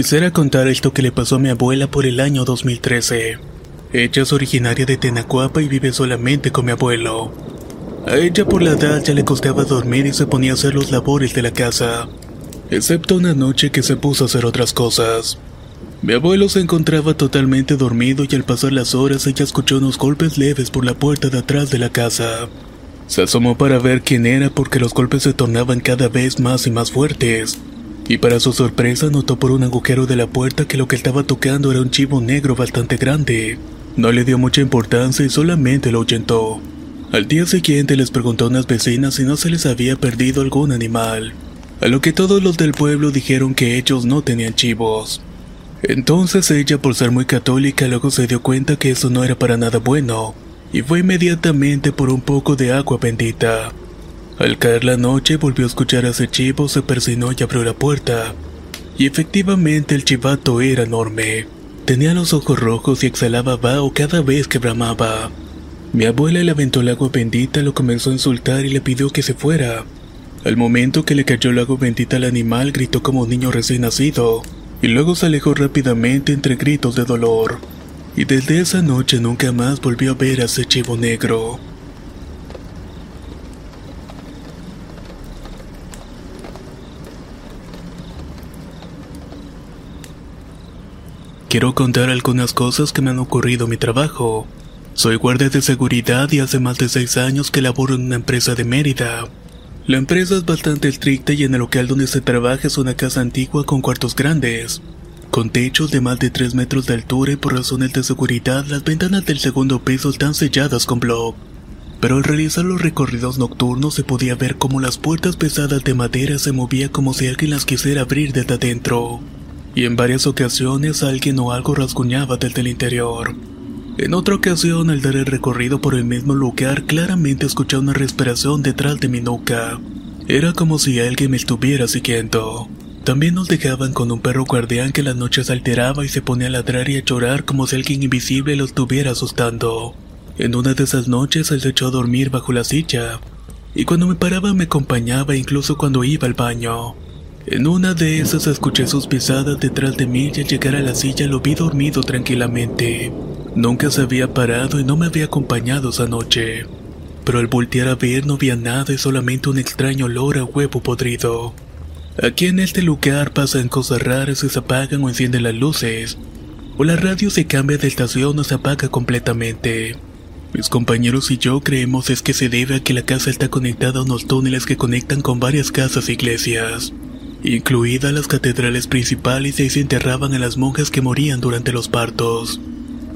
Quisiera contar esto que le pasó a mi abuela por el año 2013. Ella es originaria de Tenacuapa y vive solamente con mi abuelo. A ella por la edad ya le costaba dormir y se ponía a hacer los labores de la casa, excepto una noche que se puso a hacer otras cosas. Mi abuelo se encontraba totalmente dormido y al pasar las horas ella escuchó unos golpes leves por la puerta de atrás de la casa. Se asomó para ver quién era porque los golpes se tornaban cada vez más y más fuertes. Y para su sorpresa notó por un agujero de la puerta que lo que estaba tocando era un chivo negro bastante grande. No le dio mucha importancia y solamente lo ahuyentó. Al día siguiente les preguntó a unas vecinas si no se les había perdido algún animal. A lo que todos los del pueblo dijeron que ellos no tenían chivos. Entonces ella, por ser muy católica, luego se dio cuenta que eso no era para nada bueno, y fue inmediatamente por un poco de agua bendita. Al caer la noche volvió a escuchar a ese chivo, se persinó y abrió la puerta. Y efectivamente el chivato era enorme. Tenía los ojos rojos y exhalaba vaho cada vez que bramaba. Mi abuela le aventó el agua bendita, lo comenzó a insultar y le pidió que se fuera. Al momento que le cayó el agua bendita al animal, gritó como un niño recién nacido, y luego se alejó rápidamente entre gritos de dolor. Y desde esa noche nunca más volvió a ver a ese chivo negro. Quiero contar algunas cosas que me han ocurrido en mi trabajo. Soy guardia de seguridad y hace más de seis años que laboro en una empresa de Mérida. La empresa es bastante estricta y en el local donde se trabaja es una casa antigua con cuartos grandes, con techos de más de 3 metros de altura y por razones de seguridad las ventanas del segundo piso están selladas con bloc. Pero al realizar los recorridos nocturnos se podía ver cómo las puertas pesadas de madera se movían como si alguien las quisiera abrir desde adentro. Y en varias ocasiones alguien o algo rasguñaba desde el interior. En otra ocasión, al dar el recorrido por el mismo lugar, claramente escuché una respiración detrás de mi nuca. Era como si alguien me estuviera siguiendo. También nos dejaban con un perro guardián que las noches alteraba y se ponía a ladrar y a llorar como si alguien invisible lo estuviera asustando. En una de esas noches él se echó a dormir bajo la silla, y cuando me paraba me acompañaba incluso cuando iba al baño. En una de esas escuché sus pisadas detrás de mí y al llegar a la silla lo vi dormido tranquilamente. Nunca se había parado y no me había acompañado esa noche. Pero al voltear a ver no había nada y solamente un extraño olor a huevo podrido. Aquí en este lugar pasan cosas raras y se apagan o encienden las luces. O la radio se cambia de estación o se apaga completamente. Mis compañeros y yo creemos es que se debe a que la casa está conectada a unos túneles que conectan con varias casas e iglesias, incluidas las catedrales principales y se enterraban a las monjas que morían durante los partos.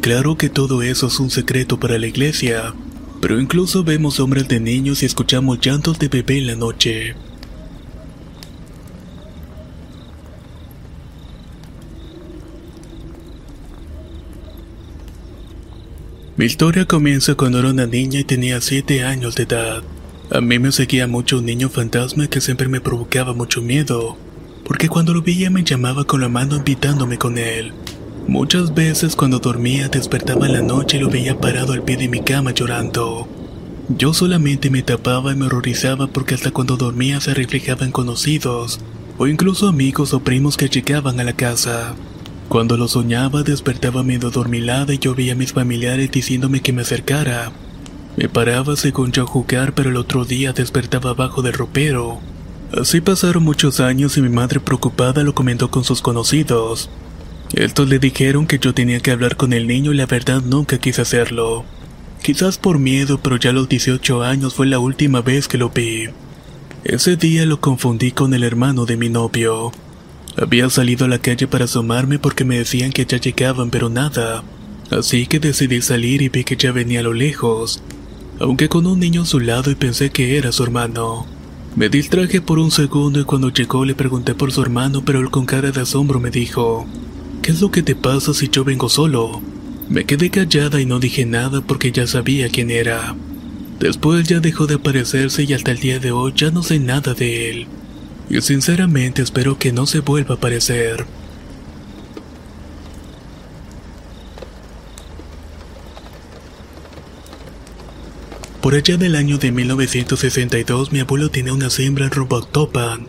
Claro que todo eso es un secreto para la iglesia, pero incluso vemos hombres de niños y escuchamos llantos de bebé en la noche. Mi historia comienza cuando era una niña y tenía 7 años de edad. A mí me seguía mucho un niño fantasma que siempre me provocaba mucho miedo, porque cuando lo veía me llamaba con la mano invitándome con él. Muchas veces cuando dormía despertaba en la noche y lo veía parado al pie de mi cama llorando. Yo solamente me tapaba y me horrorizaba porque hasta cuando dormía se reflejaban conocidos, o incluso amigos o primos que llegaban a la casa. Cuando lo soñaba despertaba medio dormilada y yo veía a mis familiares diciéndome que me acercara. Me paraba según yo a jugar pero el otro día despertaba abajo del ropero. Así pasaron muchos años y mi madre preocupada lo comentó con sus conocidos. Estos le dijeron que yo tenía que hablar con el niño y la verdad nunca quise hacerlo. Quizás por miedo, pero ya a los 18 años fue la última vez que lo vi. Ese día lo confundí con el hermano de mi novio. Había salido a la calle para asomarme porque me decían que ya llegaban, pero nada. Así que decidí salir y vi que ya venía a lo lejos, aunque con un niño a su lado y pensé que era su hermano. Me distraje por un segundo y cuando llegó le pregunté por su hermano, pero él con cara de asombro me dijo, ¿qué es lo que te pasa si yo vengo solo? Me quedé callada y no dije nada porque ya sabía quién era. Después ya dejó de aparecerse y hasta el día de hoy ya no sé nada de él. Y sinceramente espero que no se vuelva a aparecer. Por allá del año de 1962 mi abuelo tenía una siembra en.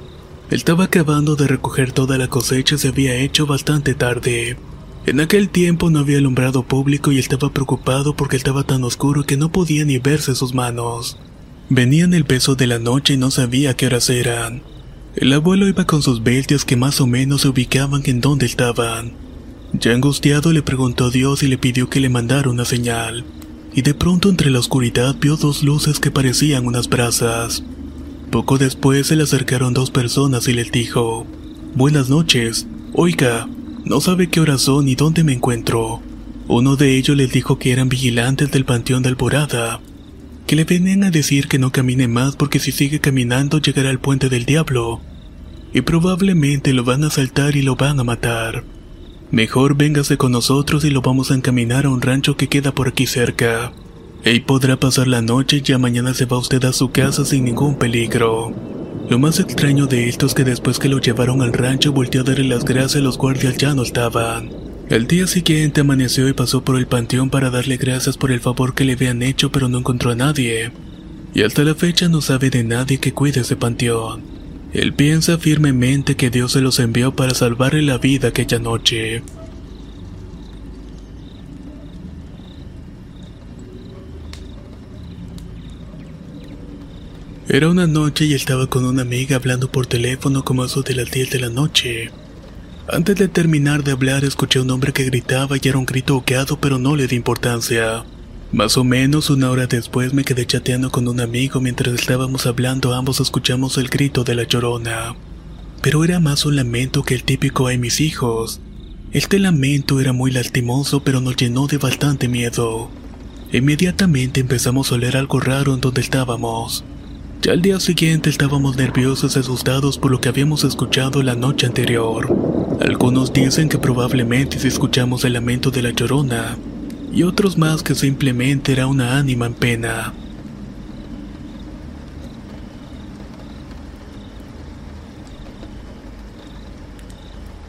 Estaba acabando de recoger toda la cosecha y se había hecho bastante tarde. En aquel tiempo no había alumbrado público y estaba preocupado porque estaba tan oscuro que no podía ni verse sus manos. Venía en el peso de la noche y no sabía qué horas eran. El abuelo iba con sus bestias que más o menos se ubicaban en donde estaban. Ya angustiado le preguntó a Dios y le pidió que le mandara una señal. Y de pronto entre la oscuridad vio dos luces que parecían unas brasas. Poco después se le acercaron dos personas y les dijo, Buenas noches, oiga, no sabe qué horas son ni dónde me encuentro. Uno de ellos les dijo que eran vigilantes del Panteón de Alborada, que le venían a decir que no camine más porque si sigue caminando llegará al puente del diablo, y probablemente lo van a asaltar y lo van a matar. Mejor véngase con nosotros y lo vamos a encaminar a un rancho que queda por aquí cerca. Ahí podrá pasar la noche y ya mañana se va usted a su casa sin ningún peligro. Lo más extraño de esto es que después que lo llevaron al rancho volteó a darle las gracias los guardias ya no estaban. El día siguiente amaneció y pasó por el panteón para darle gracias por el favor que le habían hecho pero no encontró a nadie. Y hasta la fecha no sabe de nadie que cuide ese panteón. Él piensa firmemente que Dios se los envió para salvarle la vida aquella noche. Era una noche y estaba con una amiga hablando por teléfono como eso de las 10 de la noche. Antes de terminar de hablar escuché a un hombre que gritaba y era un grito ahogado pero no le di importancia. Más o menos una hora después me quedé chateando con un amigo mientras estábamos hablando ambos escuchamos el grito de la llorona. Pero era más un lamento que el típico ay mis hijos. Este lamento era muy lastimoso pero nos llenó de bastante miedo. Inmediatamente empezamos a oler algo raro en donde estábamos. Ya al día siguiente estábamos nerviosos y asustados por lo que habíamos escuchado la noche anterior. Algunos dicen que probablemente si escuchamos el lamento de la llorona, y otros más que simplemente era una ánima en pena.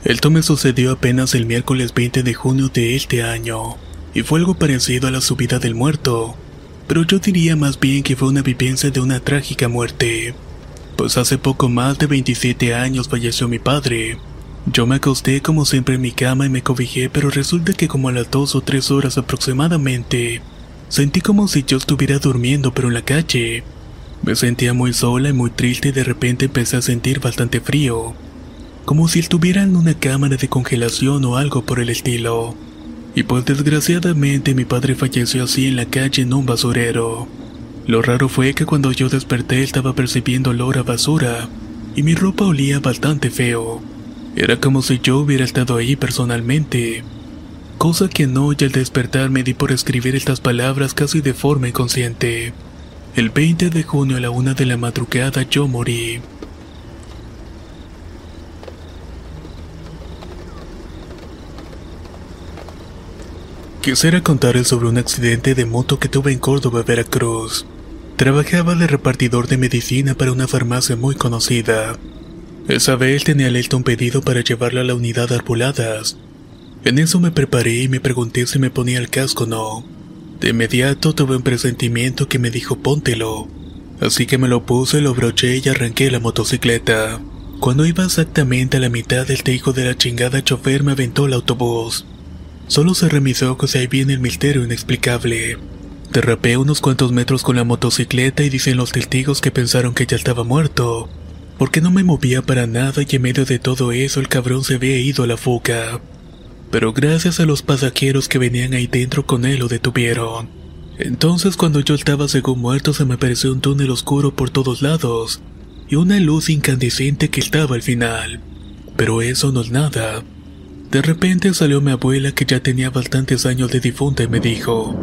Esto me sucedió apenas el miércoles 20 de junio de este año, y fue algo parecido a la subida del muerto, pero yo diría más bien que fue una vivencia de una trágica muerte, pues hace poco más de 27 años falleció mi padre. Yo me acosté como siempre en mi cama y me cobijé, pero resulta que como a las dos o tres horas aproximadamente, sentí como si yo estuviera durmiendo pero en la calle. Me sentía muy sola y muy triste y de repente empecé a sentir bastante frío, como si estuviera en una cámara de congelación o algo por el estilo. Y pues desgraciadamente mi padre falleció así en la calle en un basurero. Lo raro fue que cuando yo desperté estaba percibiendo olor a basura y mi ropa olía bastante feo. Era como si yo hubiera estado ahí personalmente. Cosa que no y al despertar me di por escribir estas palabras casi de forma inconsciente. El 20 de junio a la una de la madrugada yo morí. Quisiera contarles sobre un accidente de moto que tuve en Córdoba, Veracruz. Trabajaba de repartidor de medicina para una farmacia muy conocida. Esa vez tenía listo un pedido para llevarlo a la unidad de arboladas. En eso me preparé y me pregunté si me ponía el casco o no. De inmediato tuve un presentimiento que me dijo póntelo. Así que me lo puse, lo broché y arranqué la motocicleta. Cuando iba exactamente a la mitad, este hijo de la chingada chofer me aventó el autobús. Solo cerré mis ojos y ahí viene el misterio inexplicable. Derrapé unos cuantos metros con la motocicleta y dicen los testigos que pensaron que ya estaba muerto, porque no me movía para nada y en medio de todo eso el cabrón se había ido a la fuga. Pero gracias a los pasajeros que venían ahí dentro con él lo detuvieron. Entonces cuando yo estaba según muerto se me apareció un túnel oscuro por todos lados y una luz incandescente que estaba al final. Pero eso no es nada. De repente salió mi abuela que ya tenía bastantes años de difunta y me dijo,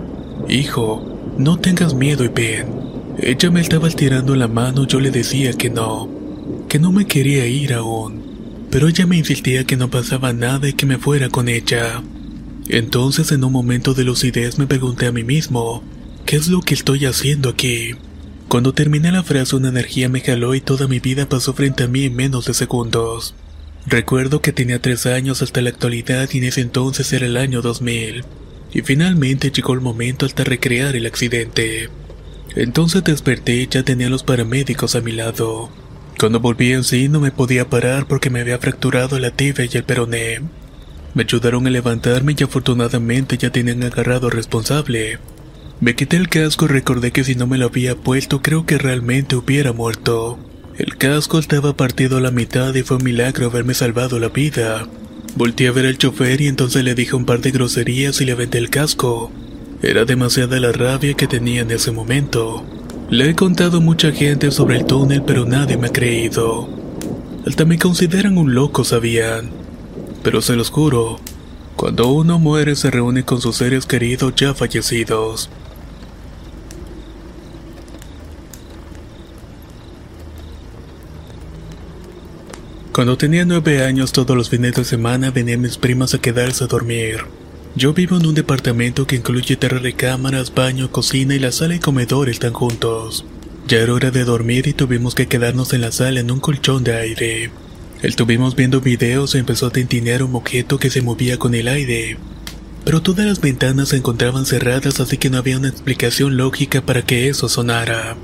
Hijo, no tengas miedo y ven. Ella me estaba estirando la mano, yo le decía que no, que no me quería ir aún, pero ella me insistía que no pasaba nada y que me fuera con ella. Entonces en un momento de lucidez me pregunté a mí mismo, ¿qué es lo que estoy haciendo aquí? Cuando terminé la frase una energía me jaló y toda mi vida pasó frente a mí en menos de segundos. Recuerdo que tenía tres años hasta la actualidad y en ese entonces era el año 2000. Y finalmente llegó el momento hasta recrear el accidente. Entonces desperté y ya tenía los paramédicos a mi lado. Cuando volví en sí no me podía parar porque me había fracturado la tibia y el peroné. Me ayudaron a levantarme y afortunadamente ya tenían agarrado responsable. Me quité el casco y recordé que si no me lo había puesto creo que realmente hubiera muerto. El casco estaba partido a la mitad y fue un milagro haberme salvado la vida. Volté a ver al chofer y entonces le dije un par de groserías y le aventé el casco. Era demasiada la rabia que tenía en ese momento. Le he contado a mucha gente sobre el túnel pero nadie me ha creído. Hasta me consideran un loco, sabían. Pero se los juro, cuando uno muere se reúne con sus seres queridos ya fallecidos. Cuando tenía nueve años todos los fines de semana venían mis primas a quedarse a dormir. Yo vivo en un departamento que incluye tres recámaras, baño, cocina y la sala y comedor están juntos. Ya era hora de dormir y tuvimos que quedarnos en la sala en un colchón de aire. Estuvimos viendo videos y empezó a tintinear un objeto que se movía con el aire. Pero todas las ventanas se encontraban cerradas así que no había una explicación lógica para que eso sonara.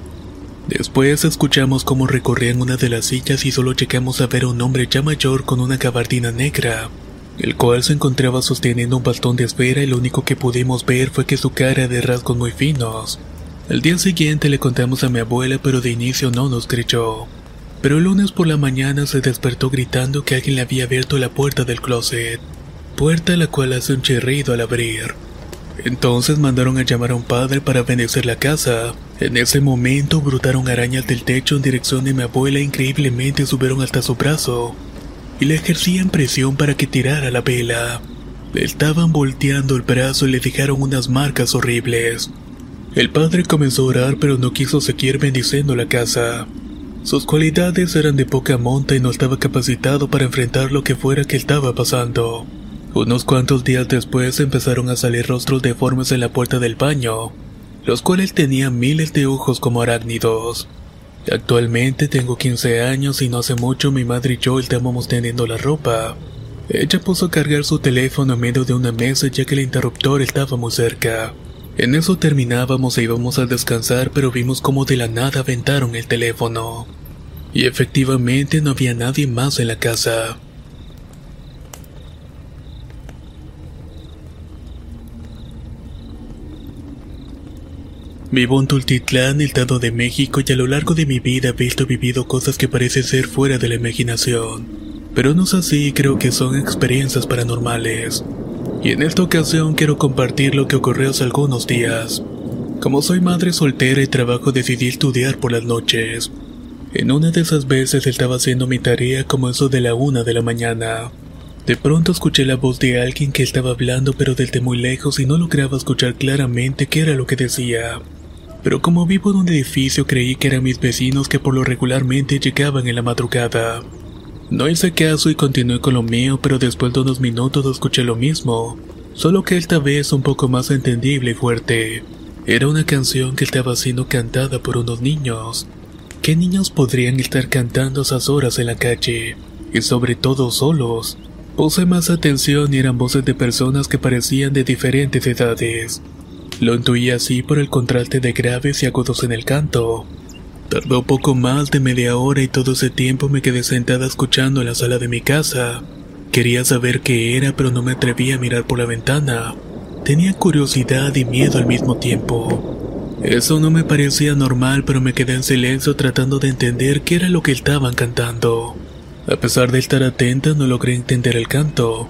Después escuchamos cómo recorrían una de las sillas y solo llegamos a ver a un hombre ya mayor con una gabardina negra, el cual se encontraba sosteniendo un bastón de esfera y lo único que pudimos ver fue que su cara de rasgos muy finos. El día siguiente le contamos a mi abuela pero de inicio no nos creyó. Pero el lunes por la mañana se despertó gritando que alguien le había abierto la puerta del closet, puerta la cual hace un chirrido al abrir. Entonces mandaron a llamar a un padre para bendecir la casa. En ese momento brotaron arañas del techo en dirección de mi abuela e increíblemente subieron hasta su brazo y le ejercían presión para que tirara la vela. Le estaban volteando el brazo y le dejaron unas marcas horribles. El padre comenzó a orar pero no quiso seguir bendiciendo la casa. Sus cualidades eran de poca monta y no estaba capacitado para enfrentar lo que fuera que estaba pasando. Unos cuantos días después empezaron a salir rostros deformes en la puerta del baño, los cuales tenían miles de ojos como arácnidos. Actualmente tengo 15 años y no hace mucho mi madre y yo estábamos teniendo la ropa. Ella puso a cargar su teléfono en medio de una mesa ya que el interruptor estaba muy cerca. En eso terminábamos e íbamos a descansar pero vimos como de la nada aventaron el teléfono. Y efectivamente no había nadie más en la casa. Vivo en Tultitlán, Estado de México, y a lo largo de mi vida he visto y vivido cosas que parecen ser fuera de la imaginación. Pero no es así, creo que son experiencias paranormales. Y en esta ocasión quiero compartir lo que ocurrió hace algunos días. Como soy madre soltera y trabajo decidí estudiar por las noches. En una de esas veces estaba haciendo mi tarea como eso de la una de la mañana. De pronto escuché la voz de alguien que estaba hablando pero desde muy lejos y no lograba escuchar claramente qué era lo que decía pero como vivo en un edificio creí que eran mis vecinos que por lo regularmente llegaban en la madrugada. No hice caso y continué con lo mío, pero después de unos minutos escuché lo mismo, solo que esta vez un poco más entendible y fuerte. Era una canción que estaba siendo cantada por unos niños. ¿Qué niños podrían estar cantando esas horas en la calle? Y sobre todo solos. Puse más atención y eran voces de personas que parecían de diferentes edades. Lo intuí así por el contraste de graves y agudos en el canto. Tardó poco más de media hora y todo ese tiempo me quedé sentada escuchando en la sala de mi casa. Quería saber qué era pero no me atreví a mirar por la ventana. Tenía curiosidad y miedo al mismo tiempo. Eso no me parecía normal pero me quedé en silencio tratando de entender qué era lo que estaban cantando. A pesar de estar atenta no logré entender el canto.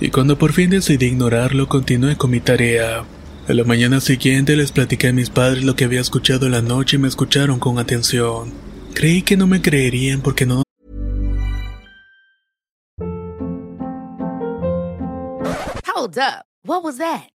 Y cuando por fin decidí ignorarlo continué con mi tarea. A la mañana siguiente les platiqué a mis padres lo que había escuchado en la noche y me escucharon con atención. Creí que no me creerían porque no Hold up. What was that?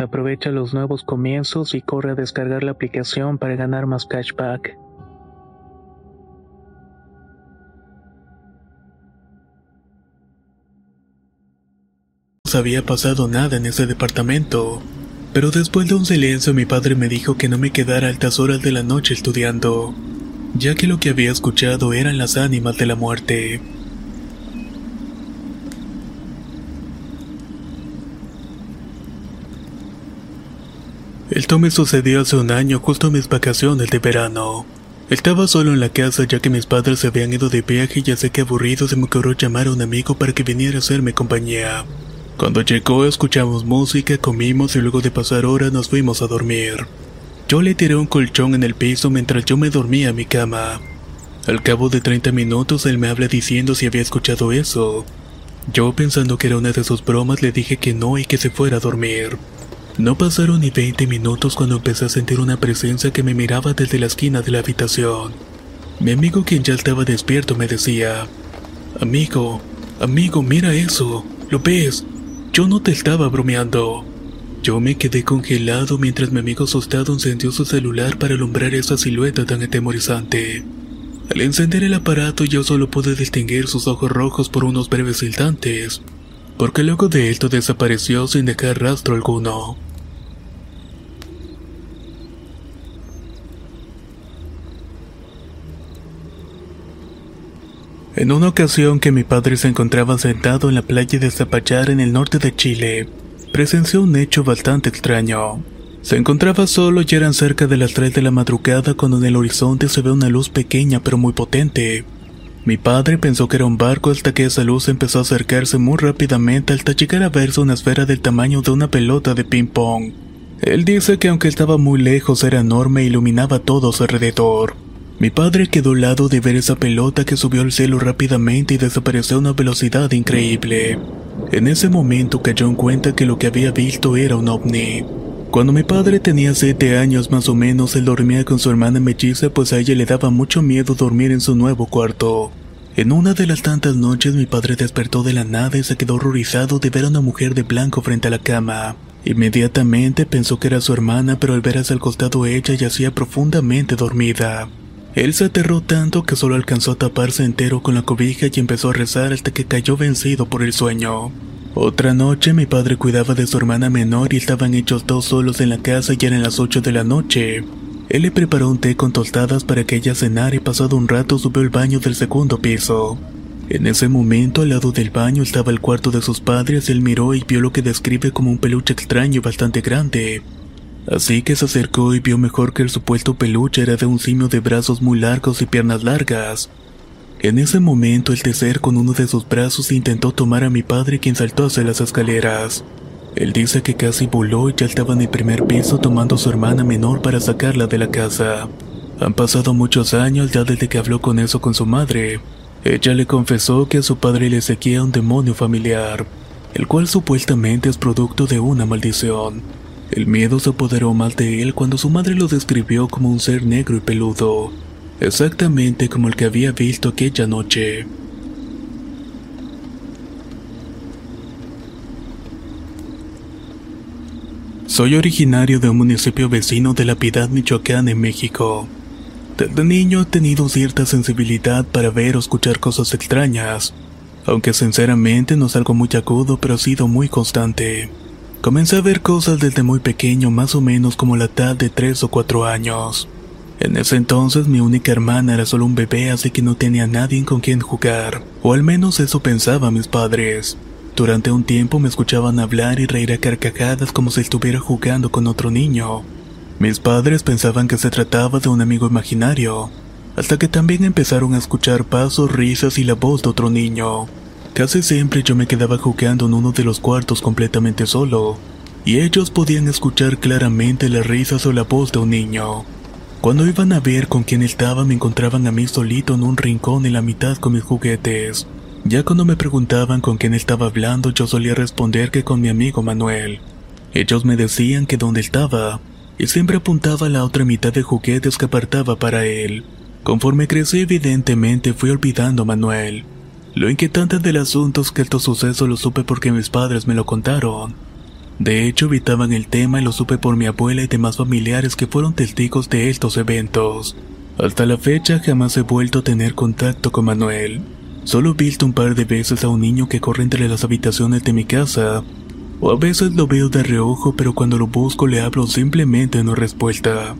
Aprovecha los nuevos comienzos y corre a descargar la aplicación para ganar más cashback. No había pasado nada en ese departamento. Pero después de un silencio mi padre me dijo que no me quedara a altas horas de la noche estudiando, ya que lo que había escuchado eran las ánimas de la muerte. Esto me sucedió hace un año justo en mis vacaciones de verano. Estaba solo en la casa ya que mis padres se habían ido de viaje y ya sé que aburrido se me ocurrió llamar a un amigo para que viniera a hacerme compañía. Cuando llegó escuchamos música, comimos y luego de pasar horas nos fuimos a dormir. Yo le tiré un colchón en el piso mientras yo me dormía en mi cama. Al cabo de 30 minutos él me habla diciendo si había escuchado eso. Yo pensando que era una de sus bromas le dije que no y que se fuera a dormir. No pasaron ni 20 minutos cuando empecé a sentir una presencia que me miraba desde la esquina de la habitación. Mi amigo quien ya estaba despierto me decía, Amigo, amigo, mira eso, ¿lo ves? Yo no te estaba bromeando. Yo me quedé congelado mientras mi amigo asustado encendió su celular para alumbrar esa silueta tan atemorizante. Al encender el aparato yo solo pude distinguir sus ojos rojos por unos breves instantes, porque luego de esto desapareció sin dejar rastro alguno. En una ocasión que mi padre se encontraba sentado en la playa de Zapallar en el norte de Chile, presenció un hecho bastante extraño. Se encontraba solo y eran cerca de las 3 de la madrugada cuando en el horizonte se ve una luz pequeña pero muy potente. Mi padre pensó que era un barco hasta que esa luz empezó a acercarse muy rápidamente hasta llegar a verse una esfera del tamaño de una pelota de ping-pong. Él dice que aunque estaba muy lejos era enorme e iluminaba todo a su alrededor. Mi padre quedó al lado de ver esa pelota que subió al cielo rápidamente y desapareció a una velocidad increíble. En ese momento cayó en cuenta que lo que había visto era un ovni. Cuando mi padre tenía siete años más o menos, él dormía con su hermana melliza pues a ella le daba mucho miedo dormir en su nuevo cuarto. En una de las tantas noches mi padre despertó de la nada y se quedó horrorizado de ver a una mujer de blanco frente a la cama. Inmediatamente pensó que era su hermana, pero al ver hacia el costado ella yacía profundamente dormida. Él se aterró tanto que solo alcanzó a taparse entero con la cobija y empezó a rezar hasta que cayó vencido por el sueño. Otra noche mi padre cuidaba de su hermana menor y estaban hechos dos solos en la casa y eran las 8 de la noche. Él le preparó un té con tostadas para que ella cenara y pasado un rato subió al baño del segundo piso. En ese momento al lado del baño estaba el cuarto de sus padres él miró y vio lo que describe como un peluche extraño y bastante grande. Así que se acercó y vio mejor que el supuesto peluche era de un simio de brazos muy largos y piernas largas. En ese momento el tercer con uno de sus brazos intentó tomar a mi padre quien saltó hacia las escaleras. Él dice que casi voló y ya estaba en el primer piso tomando a su hermana menor para sacarla de la casa. Han pasado muchos años ya desde que habló con eso con su madre. Ella le confesó que a su padre le seguía un demonio familiar, el cual supuestamente es producto de una maldición. El miedo se apoderó más de él cuando su madre lo describió como un ser negro y peludo, exactamente como el que había visto aquella noche. Soy originario de un municipio vecino de La Piedad, Michoacán, en México. Desde niño he tenido cierta sensibilidad para ver o escuchar cosas extrañas, aunque sinceramente no es algo muy agudo, pero ha sido muy constante. Comencé a ver cosas desde muy pequeño, más o menos como la tal de 3 o 4 años. En ese entonces mi única hermana era solo un bebé, así que no tenía nadie con quien jugar, o al menos eso pensaban mis padres. Durante un tiempo me escuchaban hablar y reír a carcajadas como si estuviera jugando con otro niño. Mis padres pensaban que se trataba de un amigo imaginario, hasta que también empezaron a escuchar pasos, risas y la voz de otro niño. Casi siempre yo me quedaba jugando en uno de los cuartos completamente solo, y ellos podían escuchar claramente las risas o la voz de un niño. Cuando iban a ver con quién estaba me encontraban a mí solito en un rincón en la mitad con mis juguetes. Ya cuando me preguntaban con quién estaba hablando yo solía responder que con mi amigo Manuel. Ellos me decían que dónde estaba, y siempre apuntaba a la otra mitad de juguetes que apartaba para él. Conforme crecí evidentemente fui olvidando a Manuel. Lo inquietante del asunto es que estos sucesos lo supe porque mis padres me lo contaron. De hecho, evitaban el tema y lo supe por mi abuela y demás familiares que fueron testigos de estos eventos. Hasta la fecha jamás he vuelto a tener contacto con Manuel. Solo he visto un par de veces a un niño que corre entre las habitaciones de mi casa, o a veces lo veo de reojo, pero cuando lo busco le hablo simplemente no respuesta.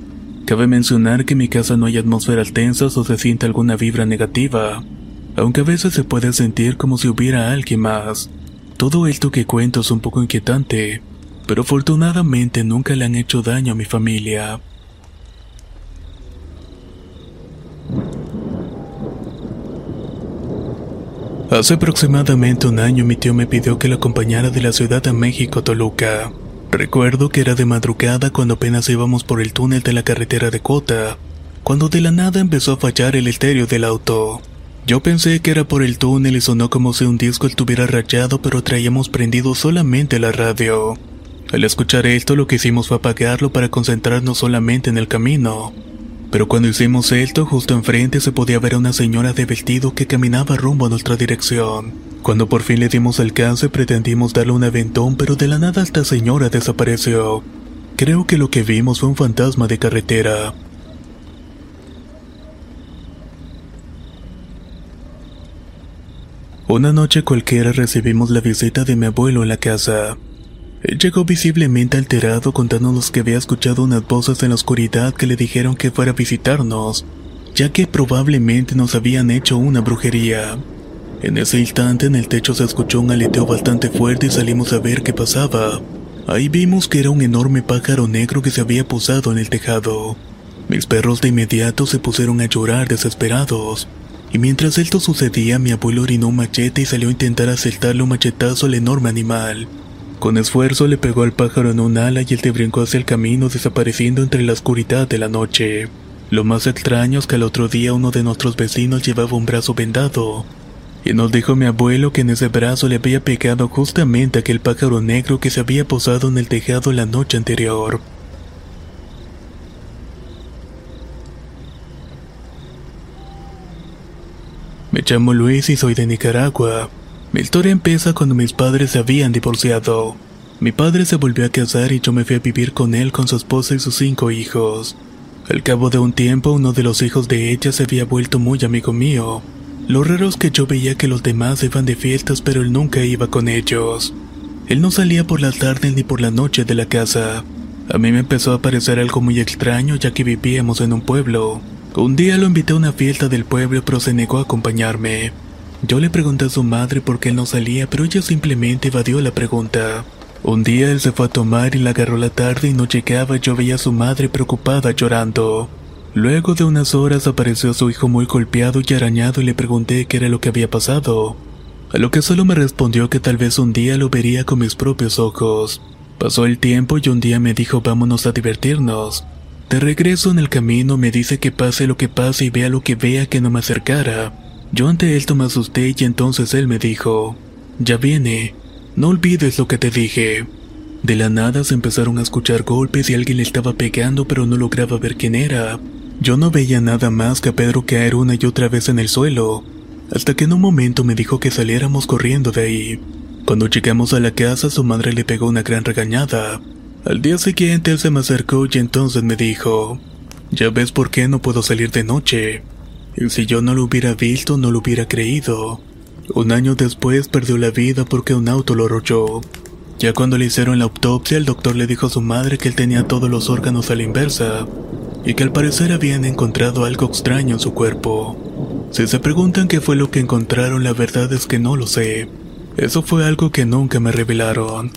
Cabe mencionar que en mi casa no hay atmósferas tensas o se siente alguna vibra negativa, aunque a veces se puede sentir como si hubiera alguien más. Todo esto que cuento es un poco inquietante, pero afortunadamente nunca le han hecho daño a mi familia. Hace aproximadamente un año mi tío me pidió que lo acompañara de la Ciudad de México a Toluca. Recuerdo que era de madrugada cuando apenas íbamos por el túnel de la carretera de Cota, cuando de la nada empezó a fallar el estéreo del auto. Yo pensé que era por el túnel y sonó como si un disco estuviera rayado, pero traíamos prendido solamente la radio. Al escuchar esto, lo que hicimos fue apagarlo para concentrarnos solamente en el camino. Pero cuando hicimos esto, justo enfrente se podía ver a una señora de vestido que caminaba rumbo a nuestra dirección. Cuando por fin le dimos alcance, pretendimos darle un aventón, pero de la nada esta señora desapareció. Creo que lo que vimos fue un fantasma de carretera. Una noche cualquiera recibimos la visita de mi abuelo en la casa. Él llegó visiblemente alterado contándonos que había escuchado unas voces en la oscuridad que le dijeron que fuera a visitarnos, ya que probablemente nos habían hecho una brujería. En ese instante en el techo se escuchó un aleteo bastante fuerte y salimos a ver qué pasaba. Ahí vimos que era un enorme pájaro negro que se había posado en el tejado. Mis perros de inmediato se pusieron a llorar desesperados. Y mientras esto sucedía, mi abuelo orinó un machete y salió a intentar asaltarle un machetazo al enorme animal. Con esfuerzo le pegó al pájaro en un ala y él te brincó hacia el camino desapareciendo entre la oscuridad de la noche. Lo más extraño es que al otro día uno de nuestros vecinos llevaba un brazo vendado. Y nos dijo mi abuelo que en ese brazo le había pegado justamente aquel pájaro negro que se había posado en el tejado la noche anterior. Me llamo Luis y soy de Nicaragua. Mi historia empieza cuando mis padres se habían divorciado. Mi padre se volvió a casar y yo me fui a vivir con él con su esposa y sus cinco hijos. Al cabo de un tiempo, uno de los hijos de ella se había vuelto muy amigo mío. Lo raro es que yo veía que los demás iban de fiestas, pero él nunca iba con ellos. Él no salía por las tardes ni por la noche de la casa. A mí me empezó a parecer algo muy extraño ya que vivíamos en un pueblo. Un día lo invité a una fiesta del pueblo pero se negó a acompañarme. Yo le pregunté a su madre por qué él no salía, pero ella simplemente evadió la pregunta. Un día él se fue a tomar y la agarró la tarde y no llegaba yo veía a su madre preocupada llorando. Luego de unas horas apareció su hijo muy golpeado y arañado y le pregunté qué era lo que había pasado. A lo que solo me respondió que tal vez un día lo vería con mis propios ojos. Pasó el tiempo y un día me dijo vámonos a divertirnos. De regreso en el camino me dice que pase lo que pase y vea lo que vea que no me acercara. Yo ante él me asusté y entonces él me dijo, ya viene, no olvides lo que te dije. De la nada se empezaron a escuchar golpes y alguien le estaba pegando pero no lograba ver quién era. Yo no veía nada más que a Pedro caer una y otra vez en el suelo, hasta que en un momento me dijo que saliéramos corriendo de ahí. Cuando llegamos a la casa su madre le pegó una gran regañada. Al día siguiente él se me acercó y entonces me dijo, ya ves por qué no puedo salir de noche. Y si yo no lo hubiera visto, no lo hubiera creído. Un año después perdió la vida porque un auto lo arrolló. Ya cuando le hicieron la autopsia, el doctor le dijo a su madre que él tenía todos los órganos a la inversa y que al parecer habían encontrado algo extraño en su cuerpo. Si se preguntan qué fue lo que encontraron, la verdad es que no lo sé. Eso fue algo que nunca me revelaron.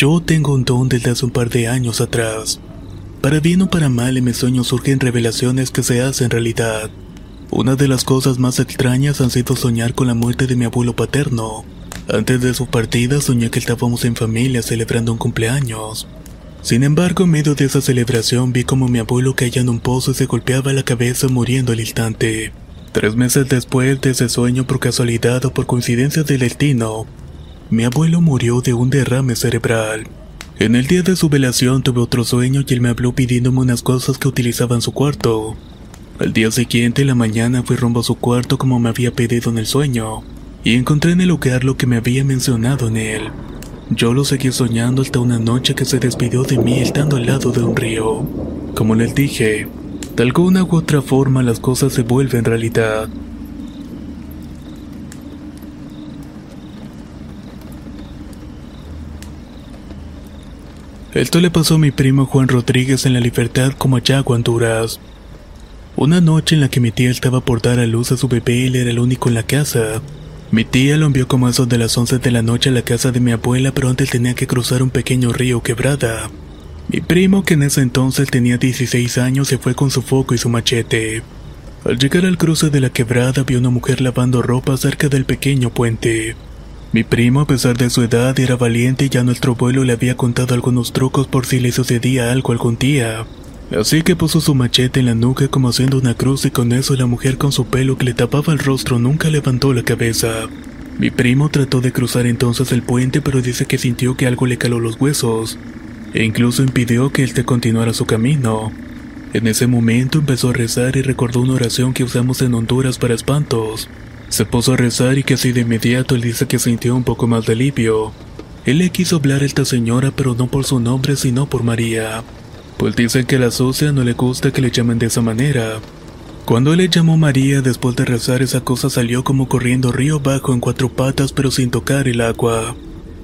Yo tengo un don desde hace un par de años atrás. Para bien o para mal en mis sueños surgen revelaciones que se hacen realidad. Una de las cosas más extrañas han sido soñar con la muerte de mi abuelo paterno. Antes de su partida soñé que estábamos en familia celebrando un cumpleaños. Sin embargo, en medio de esa celebración vi como mi abuelo caía en un pozo y se golpeaba la cabeza muriendo al instante. Tres meses después de ese sueño, por casualidad o por coincidencia del destino, mi abuelo murió de un derrame cerebral. En el día de su velación tuve otro sueño y él me habló pidiéndome unas cosas que utilizaba en su cuarto. Al día siguiente, en la mañana, fui rumbo a su cuarto como me había pedido en el sueño, y encontré en el lugar lo que me había mencionado en él. Yo lo seguí soñando hasta una noche que se despidió de mí estando al lado de un río. Como les dije, de alguna u otra forma las cosas se vuelven realidad. Esto le pasó a mi primo Juan Rodríguez en La Libertad como allá Honduras. Una noche en la que mi tía estaba por dar a luz a su bebé, él era el único en la casa. Mi tía lo envió como eso de las 11 de la noche a la casa de mi abuela, pero antes tenía que cruzar un pequeño río quebrada. Mi primo, que en ese entonces tenía 16 años, se fue con su foco y su machete. Al llegar al cruce de la quebrada, vio una mujer lavando ropa cerca del pequeño puente. Mi primo, a pesar de su edad, era valiente y ya nuestro abuelo le había contado algunos trucos por si le sucedía algo algún día. Así que puso su machete en la nuca como haciendo una cruz y con eso la mujer con su pelo que le tapaba el rostro nunca levantó la cabeza. Mi primo trató de cruzar entonces el puente pero dice que sintió que algo le caló los huesos e incluso impidió que él te continuara su camino. En ese momento empezó a rezar y recordó una oración que usamos en Honduras para espantos. Se puso a rezar y casi de inmediato él dice que sintió un poco más de alivio. Él le quiso hablar a esta señora pero no por su nombre sino por María. Pues dicen que a la sucia no le gusta que le llamen de esa manera. Cuando él le llamó María después de rezar esa cosa salió como corriendo río abajo en cuatro patas pero sin tocar el agua.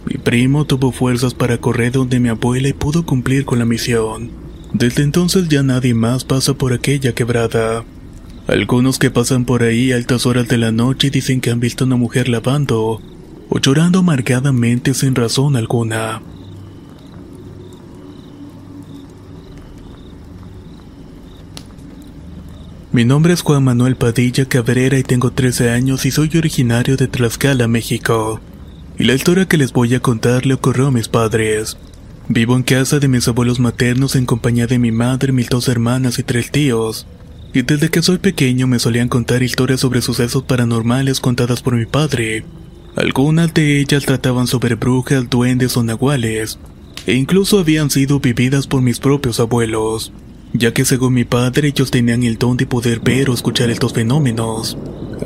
Mi primo tuvo fuerzas para correr donde mi abuela y pudo cumplir con la misión. Desde entonces ya nadie más pasa por aquella quebrada. Algunos que pasan por ahí a altas horas de la noche dicen que han visto a una mujer lavando o llorando amargadamente sin razón alguna. Mi nombre es Juan Manuel Padilla Cabrera y tengo 13 años y soy originario de Tlaxcala, México. Y la historia que les voy a contar le ocurrió a mis padres. Vivo en casa de mis abuelos maternos en compañía de mi madre, mis dos hermanas y tres tíos. Y desde que soy pequeño me solían contar historias sobre sucesos paranormales contadas por mi padre. Algunas de ellas trataban sobre brujas, duendes o nahuales, e incluso habían sido vividas por mis propios abuelos ya que según mi padre ellos tenían el don de poder ver o escuchar estos fenómenos.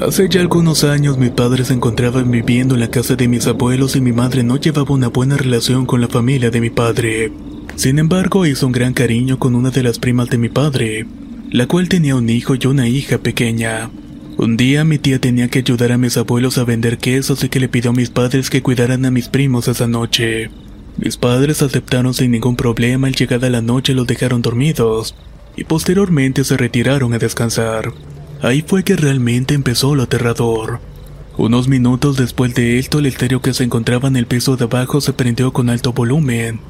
Hace ya algunos años mi padre se encontraba viviendo en la casa de mis abuelos y mi madre no llevaba una buena relación con la familia de mi padre. Sin embargo, hizo un gran cariño con una de las primas de mi padre, la cual tenía un hijo y una hija pequeña. Un día mi tía tenía que ayudar a mis abuelos a vender quesos así que le pidió a mis padres que cuidaran a mis primos esa noche. Mis padres aceptaron sin ningún problema y llegada la noche los dejaron dormidos y posteriormente se retiraron a descansar. Ahí fue que realmente empezó lo aterrador. Unos minutos después de esto, el estéreo que se encontraba en el piso de abajo se prendió con alto volumen.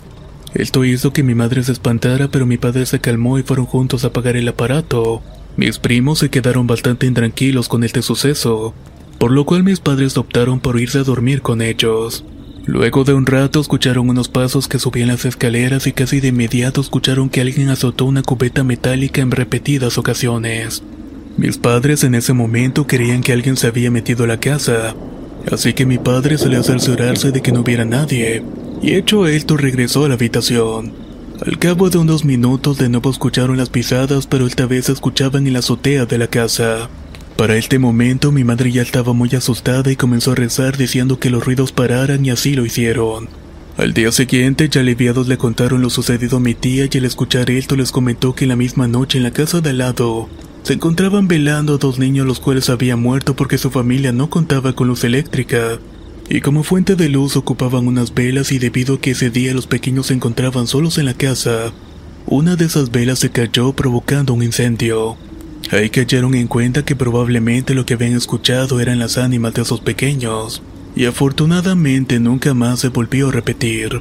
Esto hizo que mi madre se espantara, pero mi padre se calmó y fueron juntos a apagar el aparato. Mis primos se quedaron bastante intranquilos con este suceso, por lo cual mis padres optaron por irse a dormir con ellos. Luego de un rato escucharon unos pasos que subían las escaleras y casi de inmediato escucharon que alguien azotó una cubeta metálica en repetidas ocasiones. Mis padres en ese momento creían que alguien se había metido a la casa, así que mi padre salió a cerciorarse de que no hubiera nadie, y hecho esto regresó a la habitación. Al cabo de unos minutos de nuevo escucharon las pisadas, pero esta vez escuchaban en la azotea de la casa. Para este momento mi madre ya estaba muy asustada y comenzó a rezar diciendo que los ruidos pararan y así lo hicieron. Al día siguiente, ya aliviados le contaron lo sucedido a mi tía y al escuchar esto les comentó que la misma noche en la casa de al lado se encontraban velando a dos niños los cuales habían muerto porque su familia no contaba con luz eléctrica. Y como fuente de luz ocupaban unas velas y debido a que ese día los pequeños se encontraban solos en la casa, una de esas velas se cayó provocando un incendio. Ahí cayeron en cuenta que probablemente lo que habían escuchado eran las ánimas de esos pequeños, y afortunadamente nunca más se volvió a repetir.